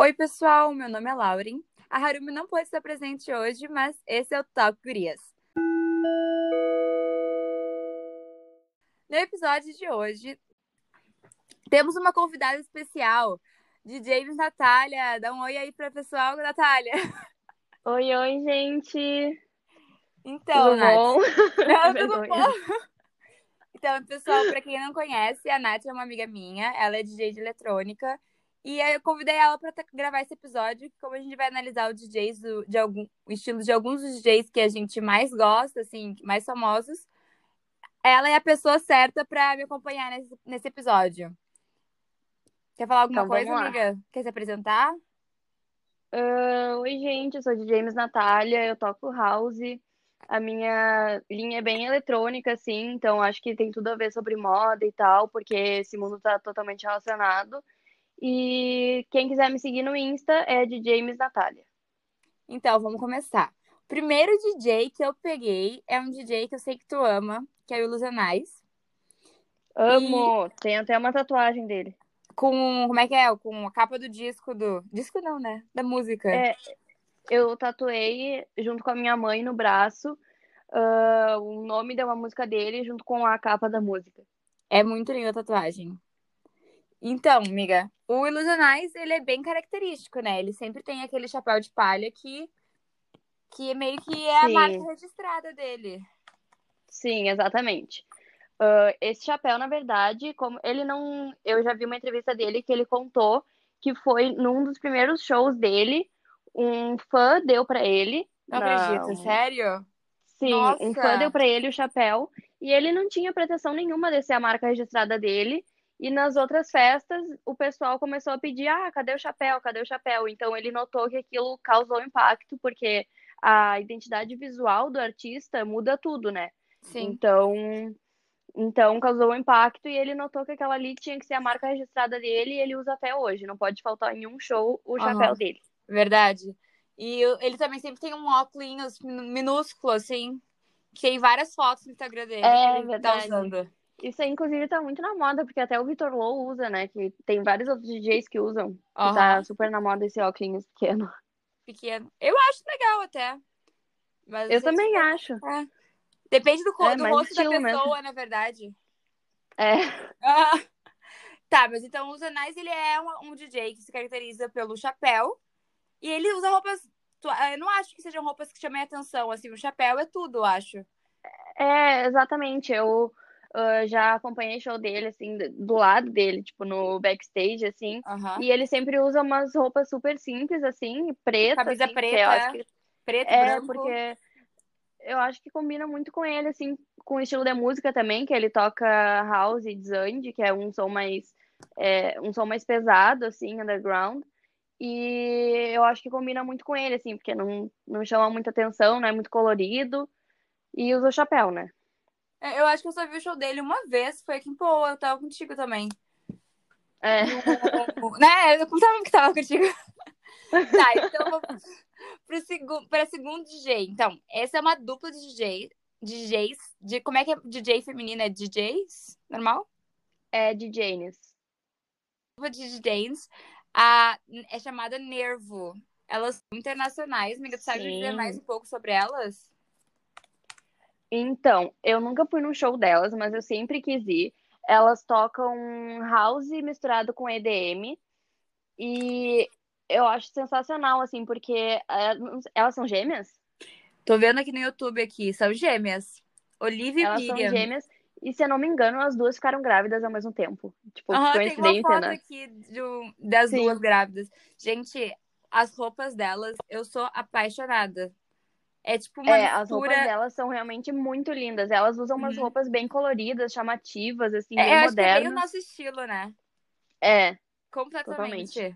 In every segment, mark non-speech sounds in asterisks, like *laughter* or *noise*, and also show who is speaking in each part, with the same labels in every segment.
Speaker 1: Oi, pessoal, meu nome é Lauren. A Harumi não pôde estar presente hoje, mas esse é o Talk Gurias. No episódio de hoje, temos uma convidada especial, de James Natália. Dá um oi aí para o pessoal, Natália.
Speaker 2: Oi, oi, gente.
Speaker 1: Então,
Speaker 2: tudo
Speaker 1: Nath.
Speaker 2: bom?
Speaker 1: Não, *laughs* tudo bom? Então, pessoal, para quem não conhece, a Nath é uma amiga minha, ela é DJ de eletrônica. E aí eu convidei ela para gravar esse episódio, como a gente vai analisar os DJs do, de algum, o estilo de alguns dos DJs que a gente mais gosta, assim, mais famosos. Ela é a pessoa certa para me acompanhar nesse, nesse episódio. Quer falar alguma
Speaker 2: Então,
Speaker 1: coisa, amiga? Quer se apresentar?
Speaker 2: Ah, oi, gente, eu sou de James Natália, eu toco house. A minha linha é bem eletrônica, assim, então acho que tem tudo a ver sobre moda e tal, porque esse mundo tá totalmente relacionado. E quem quiser me seguir no Insta é de James Natália.
Speaker 1: Então, vamos começar. O primeiro DJ que eu peguei é um DJ que eu sei que tu ama, que é o Ilusionais.
Speaker 2: Amo! Tem até uma tatuagem dele.
Speaker 1: Com, como é que é? Com a capa do disco do... Disco não, né? Da música.
Speaker 2: É, eu tatuei junto com a minha mãe no braço, ah, o nome de uma música dele junto com a capa da música.
Speaker 1: É muito linda a tatuagem. Então, amiga, o Ilusionais, ele é bem característico, né? Ele sempre tem aquele chapéu de palha que, que meio que é a
Speaker 2: Sim.
Speaker 1: marca registrada dele.
Speaker 2: Sim, exatamente. Ah, esse chapéu, na verdade, como ele não. Eu já vi uma entrevista dele que ele contou que foi num dos primeiros shows dele, um fã deu pra ele.
Speaker 1: Não
Speaker 2: na-
Speaker 1: acredito, sério?
Speaker 2: Sim,
Speaker 1: Nossa!
Speaker 2: um fã deu pra ele o chapéu e ele não tinha pretensão nenhuma de ser a marca registrada dele. E nas outras festas, o pessoal começou a pedir: ah, cadê o chapéu? Cadê o chapéu? Então ele notou que aquilo causou impacto, porque a identidade visual do artista muda tudo, né?
Speaker 1: Sim.
Speaker 2: Então, então causou um impacto e ele notou que aquela ali tinha que ser a marca registrada dele e ele usa até hoje. Não pode faltar em um show o chapéu dele.
Speaker 1: Verdade. E ele também sempre tem um óculos min- minúsculo, assim. Que tem várias fotos no Instagram dele
Speaker 2: É,
Speaker 1: que ele tá
Speaker 2: verdade.
Speaker 1: usando.
Speaker 2: Isso aí, inclusive, tá muito na moda, porque até o Vitor Low usa, né? Que tem vários outros DJs que usam. Que
Speaker 1: Aham.
Speaker 2: tá super na moda esse óculos pequeno.
Speaker 1: Pequeno. Eu acho legal até. Mas
Speaker 2: Eu
Speaker 1: se-
Speaker 2: também acho.
Speaker 1: É. Depende do,
Speaker 2: É,
Speaker 1: do rosto da
Speaker 2: estilo mesmo.
Speaker 1: pessoa, na verdade.
Speaker 2: É,
Speaker 1: Ah. Tá, mas então o Zanais, ele é um, um DJ que se caracteriza pelo chapéu. E ele usa roupas... tu- Eu não acho que sejam roupas que chamem atenção, assim. O chapéu é tudo, eu acho.
Speaker 2: é, exatamente. Eu ah, já acompanhei show dele, assim, do- do lado dele, tipo, no backstage, assim.
Speaker 1: Aham.
Speaker 2: E ele sempre usa umas roupas super simples, assim, preta,
Speaker 1: Camisa
Speaker 2: assim,
Speaker 1: preta,
Speaker 2: eu acho que
Speaker 1: Preto,
Speaker 2: É,
Speaker 1: branco.
Speaker 2: porque eu acho que combina muito com ele, assim, com o estilo da música também, que ele toca house e desande, que é um som mais, é, um som mais pesado, assim, underground. E eu acho que combina muito com ele, assim, porque não, não chama muita atenção, não é muito colorido. E usa o chapéu, né?
Speaker 1: É, Eu acho que eu só vi o show dele uma vez, foi aqui em Poa, eu tava contigo também.
Speaker 2: É, *laughs*
Speaker 1: né? Eu não tava que tava contigo. *laughs* tá, então vamos pro segu pra segundo DJ. Então, essa é uma dupla de DJ, DJs, de como é que é DJ feminina? É DJs? Normal?
Speaker 2: é de Janis.
Speaker 1: Dupla de DJs. A, é chamada Nervo. Elas são internacionais, amiga, tu sabe me dizer mais um pouco sobre elas?
Speaker 2: Então, eu nunca fui num show delas, mas eu sempre quis ir. Elas tocam house misturado com EDM. E eu acho sensacional, assim, porque sei, elas são gêmeas?
Speaker 1: Tô vendo aqui no YouTube aqui, são gêmeas. Olivia e
Speaker 2: Elas são
Speaker 1: Miriam.
Speaker 2: gêmeas. E se eu não me engano, as duas ficaram grávidas ao mesmo tempo. Tipo,
Speaker 1: Aham, tem uma
Speaker 2: coincidência,
Speaker 1: foto
Speaker 2: né?
Speaker 1: aqui das
Speaker 2: Sim.
Speaker 1: duas grávidas. Gente, as roupas delas, eu sou apaixonada. É tipo uma
Speaker 2: É, as roupas
Speaker 1: mistura.
Speaker 2: delas são realmente muito lindas. Elas usam umas
Speaker 1: Uhum.
Speaker 2: roupas bem coloridas, chamativas, assim,
Speaker 1: É,
Speaker 2: bem
Speaker 1: que é bem o
Speaker 2: modernas.
Speaker 1: nosso estilo, né?
Speaker 2: É,
Speaker 1: Completamente.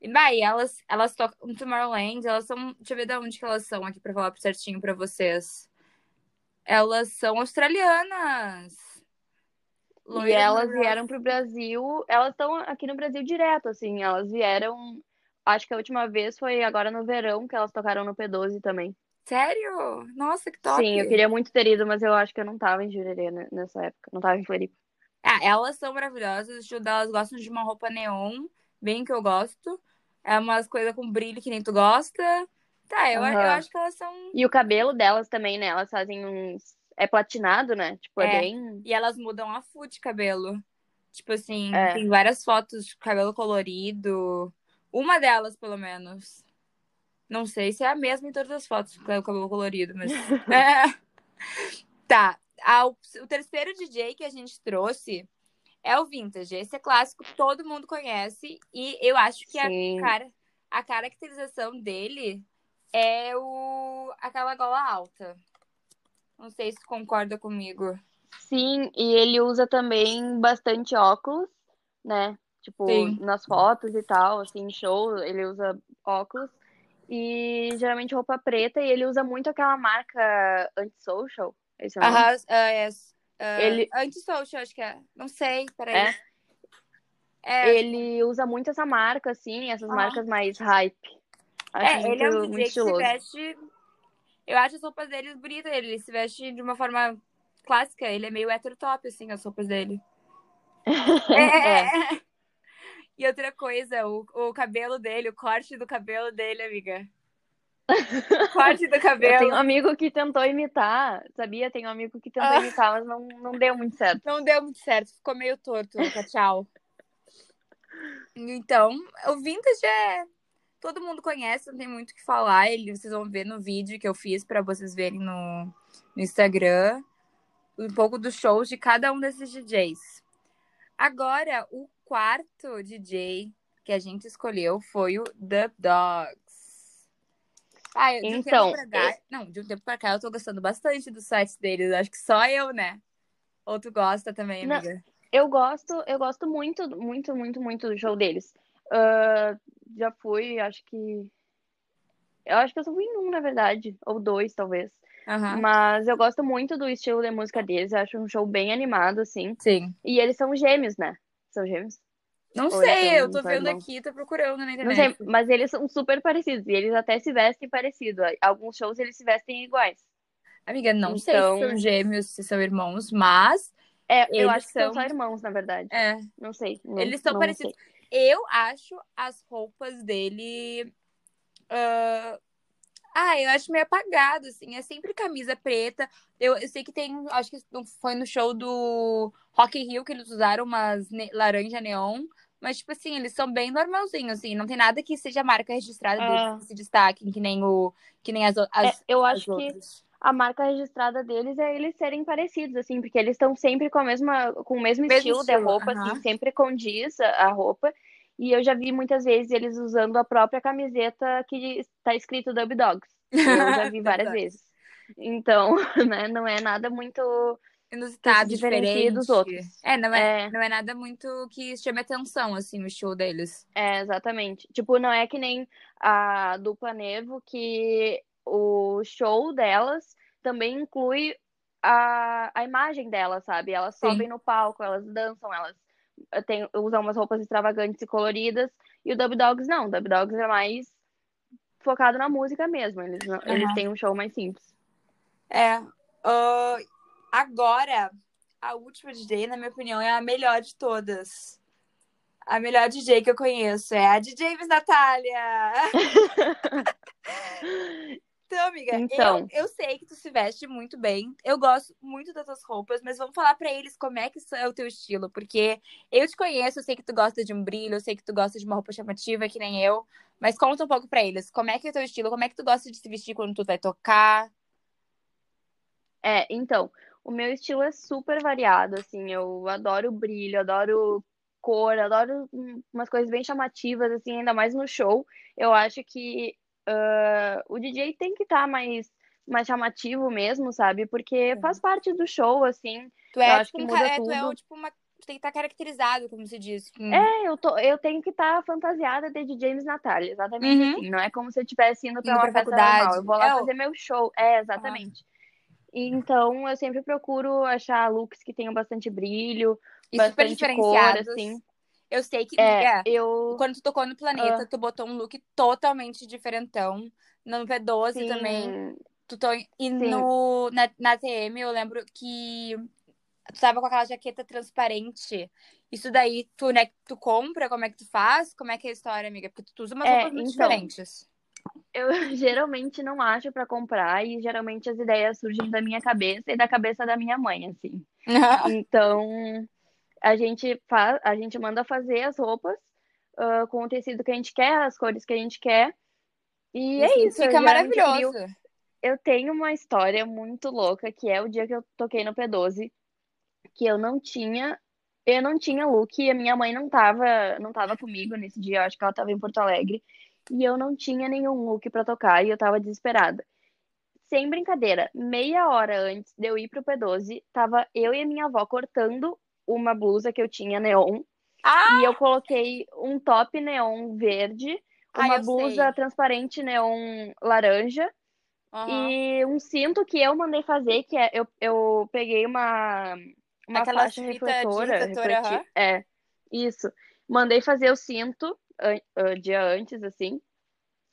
Speaker 1: E daí, elas, elas tocam Tomorrowland, elas são. Deixa eu ver de onde que elas são aqui pra falar certinho pra vocês. Elas são australianas.
Speaker 2: E
Speaker 1: Loiras
Speaker 2: elas vieram pro Brasil, elas estão aqui no Brasil direto, assim, elas vieram, acho que a última vez foi agora no verão, que elas tocaram no P12 também.
Speaker 1: Sério? Nossa, que top.
Speaker 2: Sim, eu queria muito ter ido, mas eu acho que eu não tava em Jurerê nessa época, não tava em Floripa.
Speaker 1: Ah, elas são maravilhosas. Delas gostam de uma roupa neon, bem que eu gosto. É umas coisas com brilho que nem tu gosta. Tá, eu,
Speaker 2: Aham.
Speaker 1: eu acho que elas são.
Speaker 2: E o cabelo delas também, né? Elas fazem uns. É platinado, né? Tipo, é,
Speaker 1: É.
Speaker 2: bem.
Speaker 1: E elas mudam a full de cabelo. Tipo assim,
Speaker 2: É.
Speaker 1: tem várias fotos de cabelo colorido. Uma delas, pelo menos. Não sei se é a mesma em todas as fotos com o cabelo colorido, mas. *laughs* É. Tá. a- o terceiro DJ que a gente trouxe é o Vintage. Esse é clássico, todo mundo conhece. E eu acho que a, cara, a caracterização dele é o aquela gola alta. Não sei se concorda comigo.
Speaker 2: Sim, e ele usa também bastante óculos, né? Tipo,
Speaker 1: Sim.
Speaker 2: nas fotos e tal, assim, em show, ele usa óculos. E geralmente roupa preta, e ele usa muito aquela marca Antisocial. Esse é o nome?
Speaker 1: Aham, ah, é, ah,
Speaker 2: Ele-
Speaker 1: Antisocial, acho que é. Não sei, peraí.
Speaker 2: É?
Speaker 1: É,
Speaker 2: Ele usa muito essa marca, assim, essas
Speaker 1: Ah.
Speaker 2: marcas mais hype. Acho
Speaker 1: é,
Speaker 2: muito,
Speaker 1: ele é um DJ que veste. Eu acho as roupas dele bonitas. Ele se veste de uma forma clássica. Ele é meio hétero top, assim, as roupas dele. *laughs*
Speaker 2: É.
Speaker 1: E outra coisa, o, o cabelo dele, o corte do cabelo dele, amiga. O *laughs* corte do
Speaker 2: Eu
Speaker 1: cabelo.
Speaker 2: tenho um amigo que tentou imitar, sabia? Tem um amigo que tentou
Speaker 1: Ah.
Speaker 2: imitar, mas não, não deu muito certo.
Speaker 1: Não deu muito certo, ficou meio torto, tchau. Então, o Vintage é. Todo mundo conhece, não tem muito o que falar. Ele, vocês vão ver no vídeo que eu fiz pra vocês verem no, no Instagram um pouco dos shows de cada um desses DJs. Agora, o quarto DJ que a gente escolheu foi o Dub Dogs. Ah, eu- de um
Speaker 2: Então,
Speaker 1: tempo pra cá, não, de um tempo pra cá eu tô gostando bastante dos sites deles. Acho que só eu, né? Ou tu gosta também,
Speaker 2: Não.
Speaker 1: amiga?
Speaker 2: Eu gosto, eu gosto muito, muito, muito, muito do show deles. Ah, já fui, acho que. Eu acho que eu só fui em um, na verdade. Ou dois, talvez.
Speaker 1: Aham.
Speaker 2: Mas eu gosto muito do estilo de música deles. Eu acho um show bem animado, assim.
Speaker 1: Sim.
Speaker 2: E eles são gêmeos, né? São gêmeos?
Speaker 1: Não
Speaker 2: Ou
Speaker 1: sei, eu tô vendo
Speaker 2: irmão?
Speaker 1: aqui, tô procurando na
Speaker 2: Não
Speaker 1: internet.
Speaker 2: sei, mas eles são super parecidos. E eles até se vestem parecido. Alguns shows eles se vestem iguais.
Speaker 1: Amiga, não sei se
Speaker 2: Então-
Speaker 1: são gêmeos, se são irmãos, mas
Speaker 2: É, eu acho que são
Speaker 1: são-
Speaker 2: só irmãos, na verdade.
Speaker 1: é,
Speaker 2: Não sei. não-
Speaker 1: eles são
Speaker 2: não
Speaker 1: parecidos. Eu acho as roupas dele. ah, Ah, eu acho meio apagado, assim. É sempre camisa preta. Eu, eu sei que tem. Acho que foi no show do Rock in Rio que eles usaram umas ne- laranja neon. Mas, tipo assim, eles são bem normalzinhos, assim. Não tem nada que seja marca registrada
Speaker 2: É.
Speaker 1: deles que se destaquem, que nem, o, que nem as, o-
Speaker 2: É, eu acho que
Speaker 1: outras.
Speaker 2: a marca registrada deles é eles serem parecidos, assim, porque eles estão sempre com a mesma, com o mesmo,
Speaker 1: Mesmo
Speaker 2: estilo, de
Speaker 1: estilo,
Speaker 2: roupa,
Speaker 1: aham.
Speaker 2: assim, sempre condiz a roupa. E eu já vi muitas vezes eles usando a própria camiseta que está escrito Dub Dogs. Eu já vi *laughs* várias vezes. Então, *laughs* né, não é nada muito.
Speaker 1: Inusitado, diferente.
Speaker 2: dos outros.
Speaker 1: É, não é,
Speaker 2: É.
Speaker 1: não é nada muito que chame atenção, assim, o show deles.
Speaker 2: É, exatamente. Tipo, não é que nem a dupla Nevo, que o show delas também inclui a, a imagem delas, sabe? Elas
Speaker 1: Sim.
Speaker 2: sobem no palco, elas dançam, elas usam umas roupas extravagantes e coloridas. E o Dub Dogs não. O Dub Dogs é mais focado na música mesmo. Eles, não- eles
Speaker 1: Aham.
Speaker 2: têm um show mais simples.
Speaker 1: É. ah, agora, a última DJ, na minha opinião, é a melhor de todas. A melhor DJ que eu conheço é a DJ Miss Natália. *laughs* Então, amiga,
Speaker 2: Então.
Speaker 1: Eu, eu sei que tu se veste muito bem. Eu gosto muito das tuas roupas, mas vamos falar pra eles como é que é o teu estilo. Porque eu te conheço, eu sei que tu gosta de um brilho, eu sei que tu gosta de uma roupa chamativa, que nem eu. Mas conta um pouco pra eles. Como é que é o teu estilo? Como é que tu gosta de se vestir quando tu vai tocar?
Speaker 2: É, então, o meu estilo é super variado, assim, eu adoro brilho, adoro cor, adoro umas coisas bem chamativas, assim, ainda mais no show. Eu acho que ah, o DJ tem que estar mais, mais chamativo mesmo, sabe? Porque faz parte do show, assim.
Speaker 1: Tu é,
Speaker 2: Eu acho
Speaker 1: tipo,
Speaker 2: que
Speaker 1: um
Speaker 2: muda
Speaker 1: ca- é, tu é
Speaker 2: tudo.
Speaker 1: o, tipo uma. Tu tem que estar caracterizado, como se diz. com-
Speaker 2: É, eu tô, eu tenho que estar fantasiada de Miss Natália, exatamente
Speaker 1: Uhum.
Speaker 2: assim. Não é como se eu estivesse indo pra
Speaker 1: Indo
Speaker 2: uma
Speaker 1: pra
Speaker 2: festa
Speaker 1: faculdade.
Speaker 2: normal. Eu vou lá
Speaker 1: É,
Speaker 2: fazer meu show. É, exatamente. Então, eu sempre procuro achar looks que tenham bastante brilho,
Speaker 1: E super
Speaker 2: bastante cor, assim.
Speaker 1: Eu sei que.
Speaker 2: É,
Speaker 1: é,
Speaker 2: eu.
Speaker 1: Quando tu tocou no Planeta,
Speaker 2: Ah.
Speaker 1: tu botou um look totalmente diferentão. No P12 também.
Speaker 2: Sim,
Speaker 1: Tu to... E
Speaker 2: Sim.
Speaker 1: no, na, na TM, eu lembro que Tu tava com aquela jaqueta transparente. Isso daí, tu, né, tu compra? Como é que tu faz? Como é que é a história, amiga? Porque tu usa umas
Speaker 2: É,
Speaker 1: roupas muito
Speaker 2: então,
Speaker 1: diferentes.
Speaker 2: Eu *laughs* geralmente não acho pra comprar e geralmente as ideias surgem da minha cabeça e da cabeça da minha mãe, assim. *laughs* Então, a gente faz, a gente manda fazer as roupas ah, com o tecido que a gente quer, as cores que a gente quer. E é
Speaker 1: Isso
Speaker 2: isso. eu
Speaker 1: fica maravilhoso.
Speaker 2: Eu tenho uma história muito louca, que é o dia que eu toquei no P12, que eu não tinha, eu não tinha look, e a minha mãe não tava, não tava comigo nesse dia, eu acho que ela tava em Porto Alegre, e eu não tinha nenhum look pra tocar, e eu tava desesperada. Sem brincadeira, meia hora antes de eu ir pro P12, tava eu e a minha avó cortando uma blusa que eu tinha neon,
Speaker 1: Ah!
Speaker 2: e eu coloquei um top neon verde,
Speaker 1: Ah,
Speaker 2: uma
Speaker 1: eu
Speaker 2: blusa
Speaker 1: sei.
Speaker 2: transparente neon laranja,
Speaker 1: Aham.
Speaker 2: e um cinto que eu mandei fazer, que é eu, eu peguei uma, uma
Speaker 1: Aquelas
Speaker 2: faixa refletora,
Speaker 1: refletor,
Speaker 2: refleti-
Speaker 1: aham.
Speaker 2: é, isso. Mandei fazer o cinto an- ah, dia antes, assim,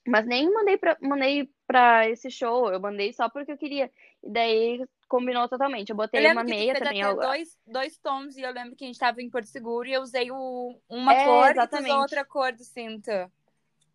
Speaker 2: mas nem mandei pra, mandei pra esse show, eu mandei só porque eu queria. E daí combinou totalmente. Eu
Speaker 1: Eu
Speaker 2: botei
Speaker 1: lembro
Speaker 2: uma meia também. eu-
Speaker 1: dois, dois tons e eu lembro que a gente tava em Porto Seguro e eu usei o, uma
Speaker 2: É,
Speaker 1: cor e tu usou
Speaker 2: exatamente.
Speaker 1: outra cor do cinto.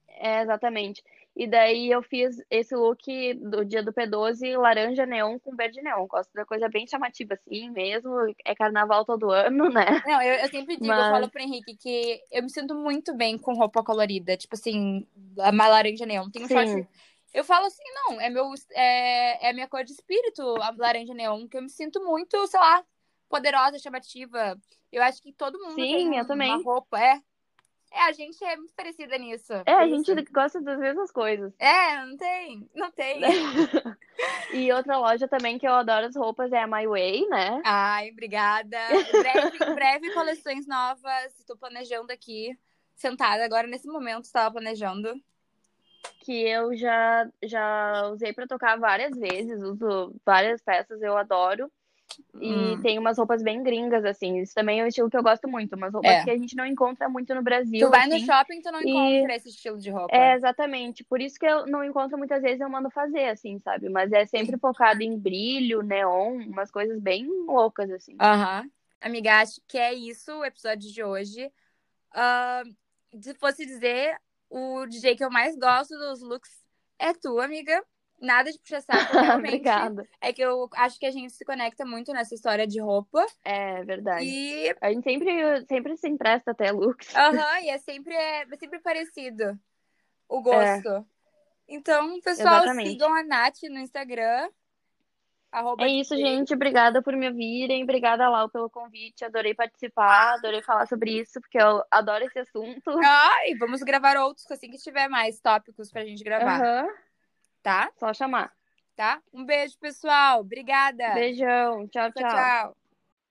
Speaker 2: É, exatamente. E daí eu fiz esse look do dia do P12, laranja neon com verde neon. Gosto da coisa bem chamativa assim mesmo. É carnaval todo ano, né?
Speaker 1: Não, eu, eu sempre digo, eu
Speaker 2: Mas-
Speaker 1: falo pro Henrique que eu me sinto muito bem com roupa colorida. Tipo assim, uma laranja neon. Tem um
Speaker 2: Sim.
Speaker 1: short. Eu falo assim, não, é meu é, é minha cor de espírito, a laranja neon, que eu me sinto muito, sei lá, poderosa, chamativa. Eu acho que todo mundo
Speaker 2: Sim,
Speaker 1: tem
Speaker 2: eu
Speaker 1: uma
Speaker 2: também.
Speaker 1: roupa, é. É, a gente é muito parecida nisso.
Speaker 2: É, a gente
Speaker 1: isso.
Speaker 2: gosta das mesmas coisas.
Speaker 1: É, não tem, não tem. *laughs*
Speaker 2: E outra loja também que eu adoro as roupas é a My Way, né?
Speaker 1: Ai, obrigada. Breve, *laughs* breve coleções novas. Estou planejando aqui, sentada agora nesse momento, estava planejando.
Speaker 2: Que eu já, já usei pra tocar várias vezes, uso várias peças, eu adoro. E
Speaker 1: Hum.
Speaker 2: tem umas roupas bem gringas, assim. Isso também é um estilo que eu gosto muito. Umas roupas
Speaker 1: É.
Speaker 2: que a gente não encontra muito no Brasil.
Speaker 1: Tu vai no
Speaker 2: assim.
Speaker 1: shopping, tu não
Speaker 2: E-
Speaker 1: encontra esse estilo de roupa.
Speaker 2: É, exatamente. Por isso que eu não encontro muitas vezes, eu mando fazer, assim, sabe? Mas é sempre focado em brilho, neon, umas coisas bem loucas, assim.
Speaker 1: Aham. Amiga, acho que é isso o episódio de hoje. Ah, se fosse dizer, o DJ que eu mais gosto dos looks é tu, amiga. Nada de puxar saco, *laughs* realmente.
Speaker 2: Obrigada.
Speaker 1: É que eu acho que a gente se conecta muito nessa história de roupa.
Speaker 2: É verdade.
Speaker 1: E
Speaker 2: A gente sempre, sempre se empresta até looks.
Speaker 1: Aham, e é sempre, é, é sempre parecido o gosto. Então, pessoal,
Speaker 2: Exatamente.
Speaker 1: sigam a Nath no Instagram. Arroba
Speaker 2: É isso, gente. Obrigada por me ouvirem. Obrigada, Lau, pelo convite. Adorei participar, adorei falar sobre isso, porque eu adoro esse assunto.
Speaker 1: Ah, e vamos gravar outros assim que tiver mais tópicos pra gente gravar,
Speaker 2: Aham.
Speaker 1: tá?
Speaker 2: Só chamar.
Speaker 1: Tá? Um beijo, pessoal. Obrigada.
Speaker 2: Beijão. Tchau,
Speaker 1: tchau.
Speaker 2: tchau.
Speaker 1: tchau.